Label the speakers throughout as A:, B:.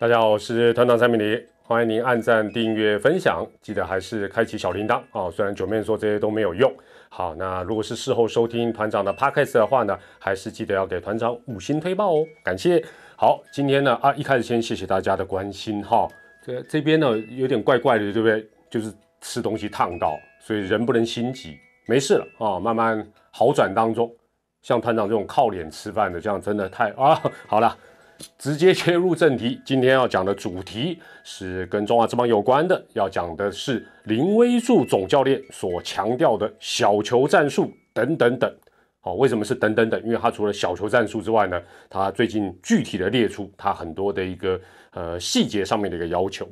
A: 大家好，我是团长蔡明黎，欢迎您按赞、订阅、分享，记得还是开启小铃铛啊。虽然九面说这些都没有用，好，那如果是事后收听团长的 podcast 的话呢，还是记得要给团长五星推报哦，感谢。好，今天呢啊，一开始先谢谢大家的关心哈。这这边呢有点怪怪的，对不对？就是吃东西烫到，所以人不能心急，没事了啊，慢慢好转当中。像团长这种靠脸吃饭的，这样真的太啊，好了。直接切入正题，今天要讲的主题是跟中华之邦有关的，要讲的是林威柱总教练所强调的小球战术等等等。好，为什么是等等等？因为他除了小球战术之外呢，他最近具体的列出他很多的一个呃细节上面的一个要求。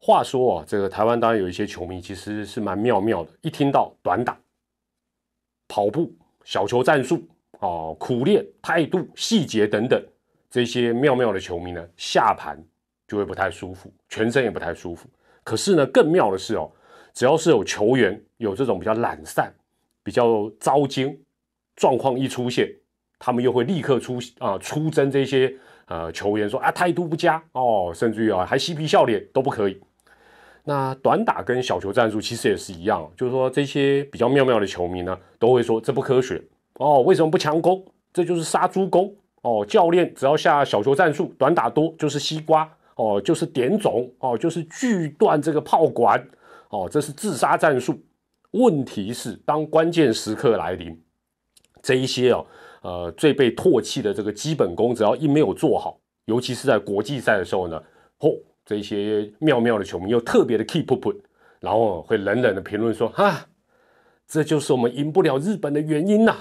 A: 话说啊，这个台湾当然有一些球迷其实是蛮妙妙的，一听到短打、跑步、小球战术啊、苦练态度、细节等等。这些妙妙的球迷呢，下盘就会不太舒服，全身也不太舒服。可是呢，更妙的是哦，只要是有球员有这种比较懒散、比较糟精状况一出现，他们又会立刻出啊出征这些呃球员说啊态度不佳哦，甚至于啊还嬉皮笑脸都不可以。那短打跟小球战术其实也是一样，就是说这些比较妙妙的球迷呢，都会说这不科学哦，为什么不强攻？这就是杀猪攻。哦，教练只要下小球战术，短打多就是西瓜哦，就是点种哦，就是锯断这个炮管哦，这是自杀战术。问题是，当关键时刻来临，这一些哦，呃，最被唾弃的这个基本功，只要一没有做好，尤其是在国际赛的时候呢，嚯，这些妙妙的球迷又特别的 keep up，然后会冷冷的评论说：哈，这就是我们赢不了日本的原因呐。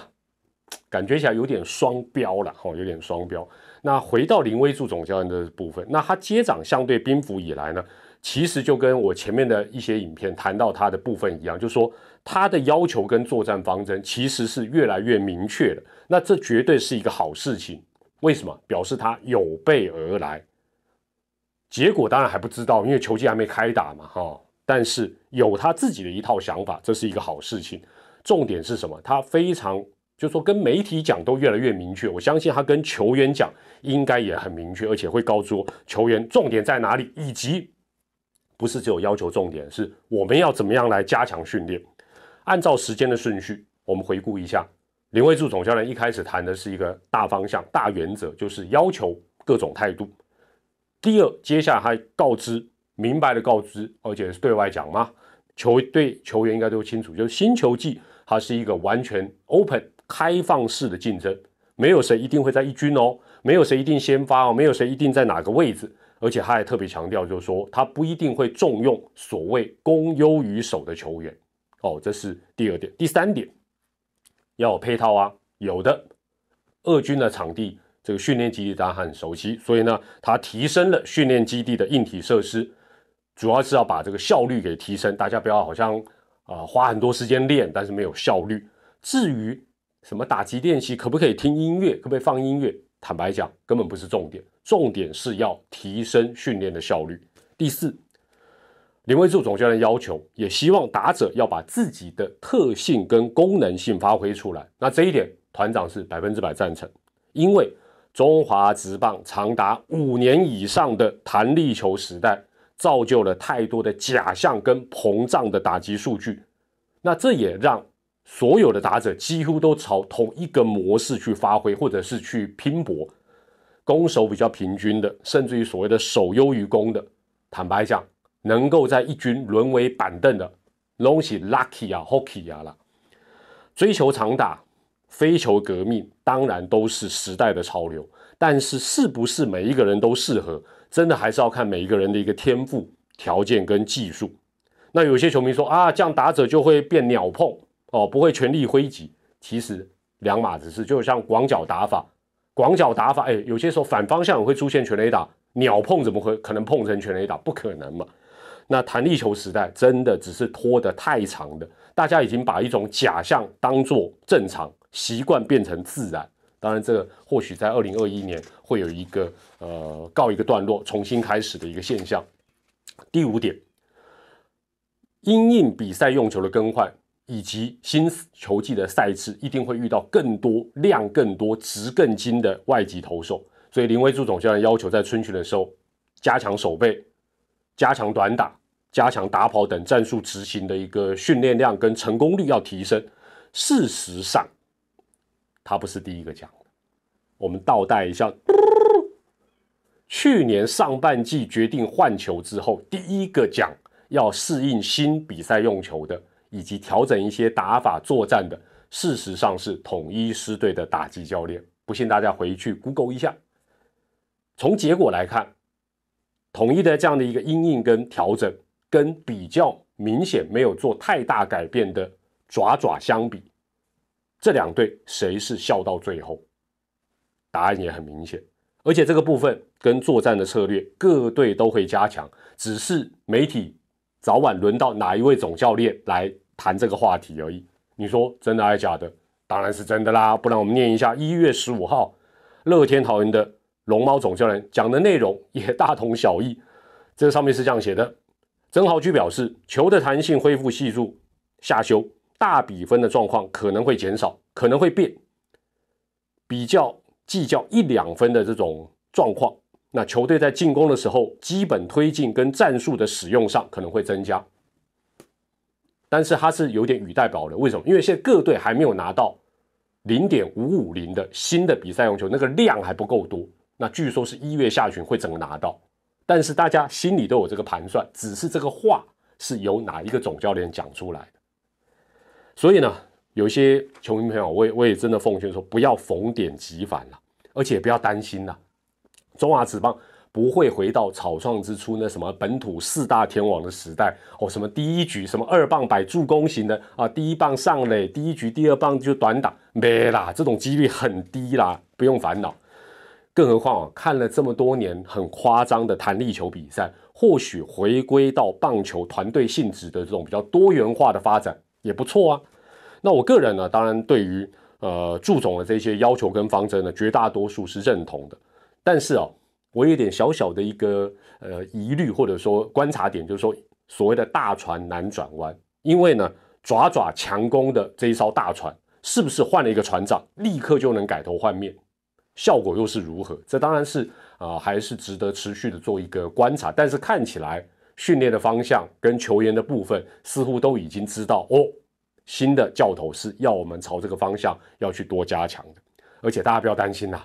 A: 感觉起来有点双标了，哈，有点双标。那回到林威柱总教练的部分，那他接掌相对兵符以来呢，其实就跟我前面的一些影片谈到他的部分一样，就说他的要求跟作战方针其实是越来越明确的。那这绝对是一个好事情。为什么？表示他有备而来。结果当然还不知道，因为球季还没开打嘛，哈。但是有他自己的一套想法，这是一个好事情。重点是什么？他非常。就说跟媒体讲都越来越明确，我相信他跟球员讲应该也很明确，而且会告诉球员重点在哪里，以及不是只有要求重点，是我们要怎么样来加强训练。按照时间的顺序，我们回顾一下，林慧柱总教练一开始谈的是一个大方向、大原则，就是要求各种态度。第二，接下来还告知明白的告知，而且是对外讲嘛，球队球员应该都清楚，就是新球季它是一个完全 open。开放式的竞争，没有谁一定会在一军哦，没有谁一定先发哦，没有谁一定在哪个位置，而且他还特别强调，就是说他不一定会重用所谓攻优于守的球员哦，这是第二点。第三点要有配套啊，有的二军的场地这个训练基地大家很熟悉，所以呢，他提升了训练基地的硬体设施，主要是要把这个效率给提升。大家不要好像啊花很多时间练，但是没有效率。至于什么打击练习可不可以听音乐？可不可以放音乐？坦白讲，根本不是重点，重点是要提升训练的效率。第四，林威柱总教练要求，也希望打者要把自己的特性跟功能性发挥出来。那这一点，团长是百分之百赞成，因为中华职棒长达五年以上的弹力球时代，造就了太多的假象跟膨胀的打击数据。那这也让。所有的打者几乎都朝同一个模式去发挥，或者是去拼搏，攻守比较平均的，甚至于所谓的守优于攻的，坦白讲，能够在一军沦为板凳的，拢是 lucky 啊，hockey 啊啦。追求长打，非球革命，当然都是时代的潮流。但是，是不是每一个人都适合，真的还是要看每一个人的一个天赋条件跟技术。那有些球迷说啊，这样打者就会变鸟碰。哦，不会全力挥击，其实两码子事。就像广角打法，广角打法，哎，有些时候反方向也会出现全垒打，鸟碰怎么会可能碰成全垒打？不可能嘛。那弹力球时代真的只是拖得太长的，大家已经把一种假象当做正常习惯变成自然。当然，这个或许在二零二一年会有一个呃告一个段落，重新开始的一个现象。第五点，因应比赛用球的更换。以及新球季的赛制一定会遇到更多量更多值更精的外籍投手，所以林威助总教练要求在春训的时候加强守备、加强短打、加强打跑等战术执行的一个训练量跟成功率要提升。事实上，他不是第一个讲的。我们倒带一下，去年上半季决定换球之后，第一个讲要适应新比赛用球的，以及调整一些打法作战的，事实上是统一狮队的打击教练。不信大家回去 Google 一下。从结果来看，统一的这样的一个阴影跟调整，跟比较明显没有做太大改变的爪爪相比，这两队谁是笑到最后？答案也很明显，而且这个部分跟作战的策略，各队都会加强，只是媒体早晚轮到哪一位总教练来谈这个话题而已。你说真的还是假的？当然是真的啦，不然我们念一下一月十五号乐天桃园的龙猫总教练讲的内容也大同小异。这上面是这样写的：曾豪居表示，球的弹性恢复系数下修，大比分的状况可能会减少，可能会变，比较。计较一两分的这种状况，那球队在进攻的时候，基本推进跟战术的使用上可能会增加，但是它是有点语带保留。为什么？因为现在各队还没有拿到零点五五零的新的比赛用球，那个量还不够多。那据说是一月下旬会整个拿到，但是大家心里都有这个盘算，只是这个话是由哪一个总教练讲出来的。所以呢？有些球迷朋友，我也我也真的奉劝说，不要逢点即返了，而且不要担心了。中华职棒不会回到草创之初那什么本土四大天王的时代哦，什么第一局什么二棒摆助攻型的啊，第一棒上垒，第一局第二棒就短打，没啦，这种几率很低啦，不用烦恼。更何况啊，看了这么多年很夸张的弹力球比赛，或许回归到棒球团队性质的这种比较多元化的发展也不错啊。那我个人呢，当然对于呃祝总的这些要求跟方针呢，绝大多数是认同的。但是哦，我有点小小的一个呃疑虑或者说观察点，就是说所谓的大船难转弯，因为呢爪爪强攻的这一艘大船，是不是换了一个船长，立刻就能改头换面，效果又是如何？这当然是啊，还是值得持续的做一个观察。但是看起来训练的方向跟球员的部分，似乎都已经知道哦。新的教头是要我们朝这个方向要去多加强的，而且大家不要担心呐，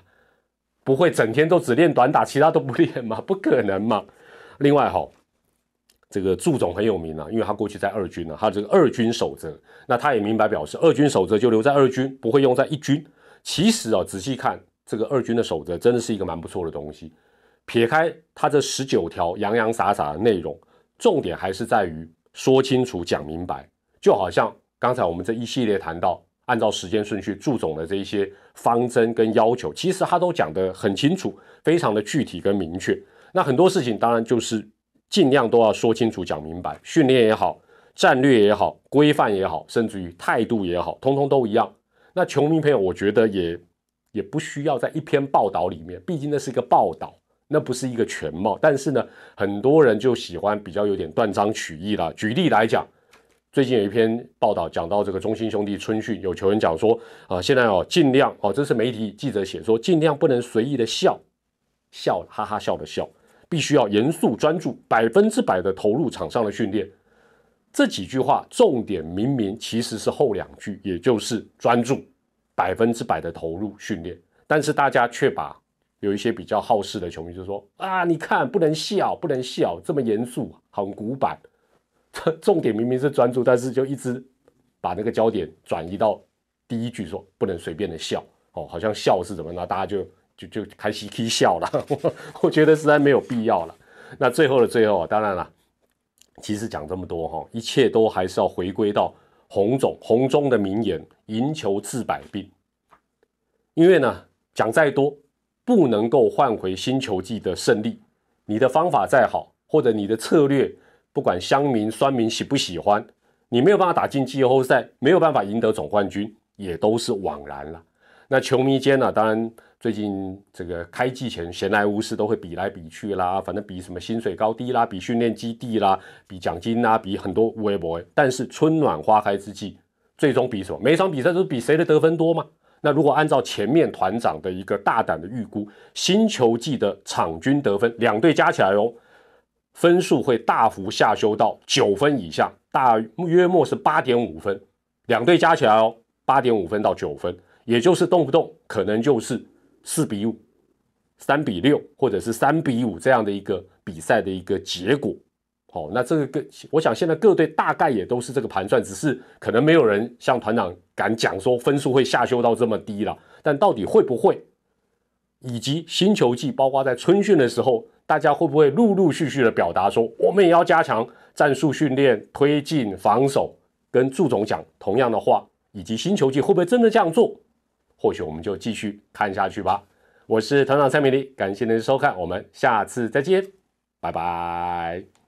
A: 不会整天都只练短打，其他都不练吗？不可能嘛。另外哈，这个祝总很有名啊，因为他过去在二军呢，他这个二军守则，那他也明白表示，二军守则就留在二军，不会用在一军。其实啊，仔细看这个二军的守则，真的是一个蛮不错的东西。撇开他这十九条洋洋洒洒的内容，重点还是在于说清楚、讲明白，就好像。刚才我们这一系列谈到，按照时间顺序，祝总的这一些方针跟要求，其实他都讲得很清楚，非常的具体跟明确。那很多事情当然就是尽量都要说清楚、讲明白，训练也好，战略也好，规范也好，甚至于态度也好，通通都一样。那球迷朋友，我觉得也也不需要在一篇报道里面，毕竟那是一个报道，那不是一个全貌。但是呢，很多人就喜欢比较有点断章取义了。举例来讲。最近有一篇报道讲到这个中心兄弟春训，有球员讲说啊，现在哦尽量哦，这是媒体记者写说，尽量不能随意的笑，笑哈哈笑的笑，必须要严肃专注，百分之百的投入场上的训练。这几句话重点明明其实是后两句，也就是专注，百分之百的投入训练。但是大家却把有一些比较好事的球迷就说啊，你看不能笑，不能笑，这么严肃，很古板。重点明明是专注，但是就一直把那个焦点转移到第一句，说不能随便的笑哦，好像笑是怎么，那大家就就就开始可以笑了。我觉得实在没有必要了。那最后的最后，当然了，其实讲这么多哈，一切都还是要回归到洪总洪中的名言：赢球治百病。因为呢，讲再多不能够换回新球季的胜利，你的方法再好，或者你的策略。不管乡民、酸民喜不喜欢，你没有办法打进季后赛，没有办法赢得总冠军，也都是枉然了。那球迷间呢？当然，最近这个开季前闲来无事都会比来比去啦，反正比什么薪水高低啦，比训练基地啦，比奖金啦，比很多微博。但是春暖花开之际，最终比什么？每场比赛都是比谁的得分多嘛？那如果按照前面团长的一个大胆的预估，新球季的场均得分，两队加起来哦，分数会大幅下修到九分以下，大约莫是八点五分。两队加起来哦，八点五分到九分，也就是动不动可能就是四比五、三比六，或者是三比五这样的一个比赛的一个结果。好，那这个我想现在各队大概也都是这个盘算，只是可能没有人像团长敢讲说分数会下修到这么低了。但到底会不会，以及新球季，包括在春训的时候，大家会不会陆陆续续的表达说，我们也要加强战术训练、推进防守，跟祝总讲同样的话，以及新球季会不会真的这样做？或许我们就继续看下去吧。我是团长蔡美丽，感谢您的收看，我们下次再见，拜拜。